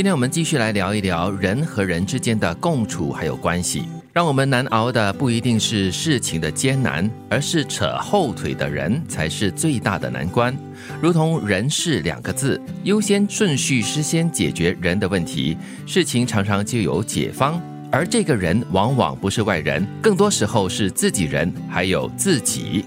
今天我们继续来聊一聊人和人之间的共处还有关系。让我们难熬的不一定是事情的艰难，而是扯后腿的人才是最大的难关。如同人事两个字，优先顺序是先解决人的问题，事情常常就有解方。而这个人往往不是外人，更多时候是自己人，还有自己。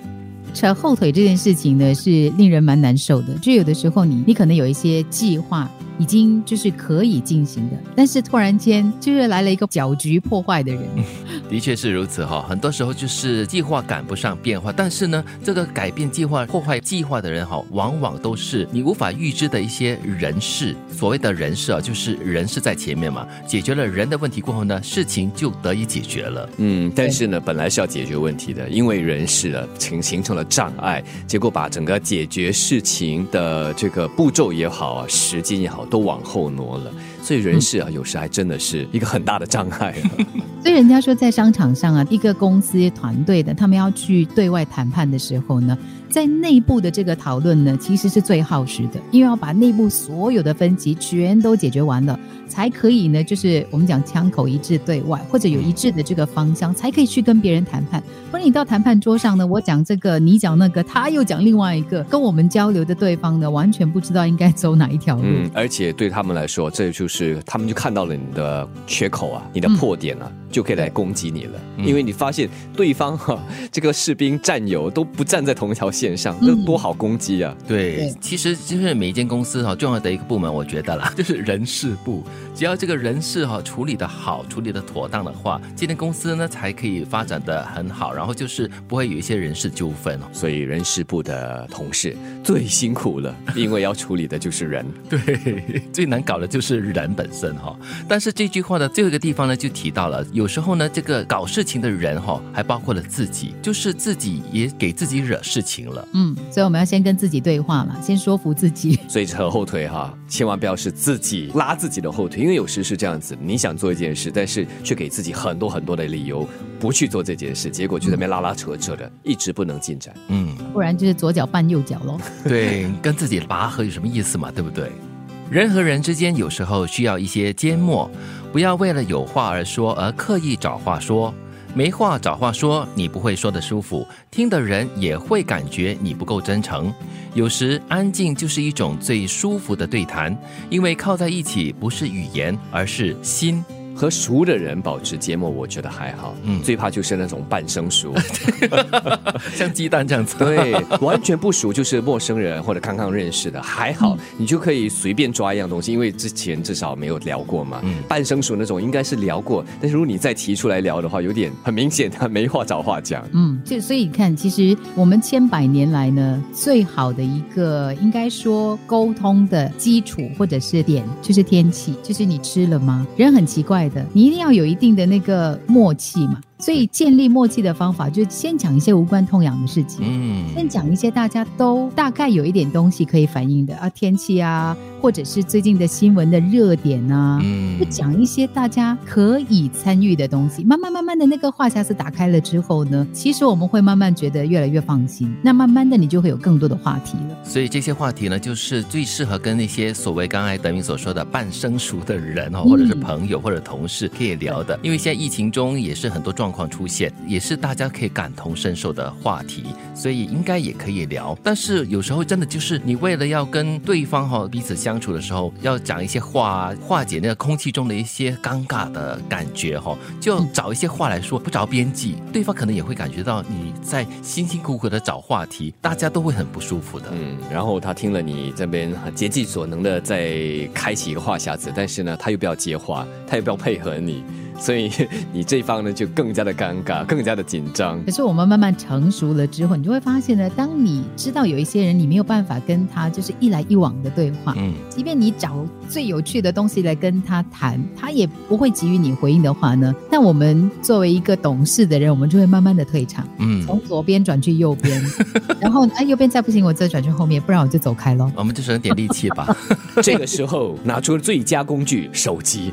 扯后腿这件事情呢，是令人蛮难受的。就有的时候，你你可能有一些计划。已经就是可以进行的，但是突然间就是来了一个搅局破坏的人，的确是如此哈。很多时候就是计划赶不上变化，但是呢，这个改变计划、破坏计划的人哈，往往都是你无法预知的一些人事。所谓的人事啊，就是人事在前面嘛，解决了人的问题过后呢，事情就得以解决了。嗯，但是呢，本来是要解决问题的，因为人事啊形形成了障碍，结果把整个解决事情的这个步骤也好啊，时间也好。都往后挪了，所以人事啊，有时还真的是一个很大的障碍。所以人家说，在商场上啊，一个公司团队的，他们要去对外谈判的时候呢。在内部的这个讨论呢，其实是最耗时的，因为要把内部所有的分歧全都解决完了，才可以呢，就是我们讲枪口一致对外，或者有一致的这个方向，才可以去跟别人谈判。不然你到谈判桌上呢，我讲这个，你讲那个，他又讲另外一个，跟我们交流的对方呢，完全不知道应该走哪一条路。嗯，而且对他们来说，这就是他们就看到了你的缺口啊，你的破点啊。就可以来攻击你了，因为你发现对方哈这个士兵战友都不站在同一条线上，那多好攻击啊！对，其实就是每一间公司哈重要的一个部门，我觉得啦，就是人事部。只要这个人事哈处理的好，处理的妥当的话，今天公司呢才可以发展的很好，然后就是不会有一些人事纠纷哦。所以人事部的同事最辛苦了，因为要处理的就是人，对，最难搞的就是人本身哈。但是这句话的最后一个地方呢，就提到了有。有时候呢，这个搞事情的人哈，还包括了自己，就是自己也给自己惹事情了。嗯，所以我们要先跟自己对话嘛，先说服自己。所以扯后腿哈，千万不要是自己拉自己的后腿，因为有时是这样子，你想做一件事，但是却给自己很多很多的理由不去做这件事，结果就在那边拉拉扯扯的，一直不能进展。嗯，不然就是左脚绊右脚喽。对，跟自己拔河有什么意思嘛？对不对？人和人之间有时候需要一些缄默。不要为了有话而说而刻意找话说，没话找话说，你不会说的舒服，听的人也会感觉你不够真诚。有时安静就是一种最舒服的对谈，因为靠在一起不是语言，而是心。和熟的人保持缄默，我觉得还好。嗯，最怕就是那种半生熟，像鸡蛋这样子。对，完全不熟，就是陌生人或者刚刚认识的，还好，你就可以随便抓一样东西，因为之前至少没有聊过嘛。嗯，半生熟那种应该是聊过，但是如果你再提出来聊的话，有点很明显他 没话找话讲。嗯，就所以你看，其实我们千百年来呢，最好的一个应该说沟通的基础或者是点，就是天气，就是你吃了吗？人很奇怪。你一定要有一定的那个默契嘛。所以建立默契的方法，就先讲一些无关痛痒的事情，嗯，先讲一些大家都大概有一点东西可以反映的啊，天气啊，或者是最近的新闻的热点啊，嗯，就讲一些大家可以参与的东西。慢慢慢慢的那个话匣子打开了之后呢，其实我们会慢慢觉得越来越放心。那慢慢的你就会有更多的话题了。所以这些话题呢，就是最适合跟那些所谓刚才德明所说的半生熟的人哦，或者是朋友或者同事可以聊的。因为现在疫情中也是很多状。状况出现也是大家可以感同身受的话题，所以应该也可以聊。但是有时候真的就是你为了要跟对方哈彼此相处的时候，要讲一些话化解那个空气中的一些尴尬的感觉哈，就找一些话来说，不着边际，对方可能也会感觉到你在辛辛苦苦的找话题，大家都会很不舒服的。嗯，然后他听了你这边竭尽所能的在开启一个话匣子，但是呢，他又不要接话，他又不要配合你。所以 你这方呢就更加的尴尬，更加的紧张。可是我们慢慢成熟了之后，你就会发现呢，当你知道有一些人你没有办法跟他就是一来一往的对话，嗯，即便你找最有趣的东西来跟他谈，他也不会给予你回应的话呢，那我们作为一个懂事的人，我们就会慢慢的退场，嗯，从左边转去右边，然后哎右边再不行，我再转去后面，不然我就走开喽。我们就省点力气吧。这个时候拿出最佳工具手机。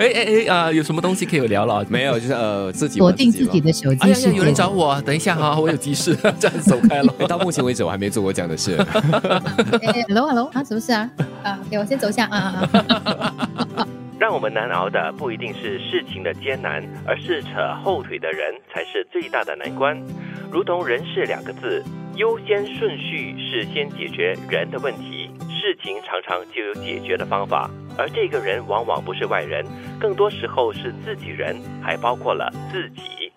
哎哎哎啊，有什么东西可以聊了？没有，就是呃自己锁定自己的手哎呀呀，机世界。有人找我啊，等一下哈，我有急事，这样走开了。哎到目前为止我还没做过这样的事。哎，hello hello 啊，什么事啊？啊，给我先走一下啊啊啊！让我们难熬的不一定是事情的艰难，而是扯后腿的人才是最大的难关。如同人事两个字，优先顺序是先解决人的问题，事情常常就有解决的方法。而这个人往往不是外人，更多时候是自己人，还包括了自己。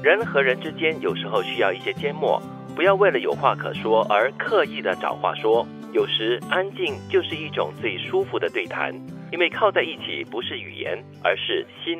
人和人之间有时候需要一些缄默，不要为了有话可说而刻意的找话说。有时安静就是一种最舒服的对谈，因为靠在一起不是语言，而是心。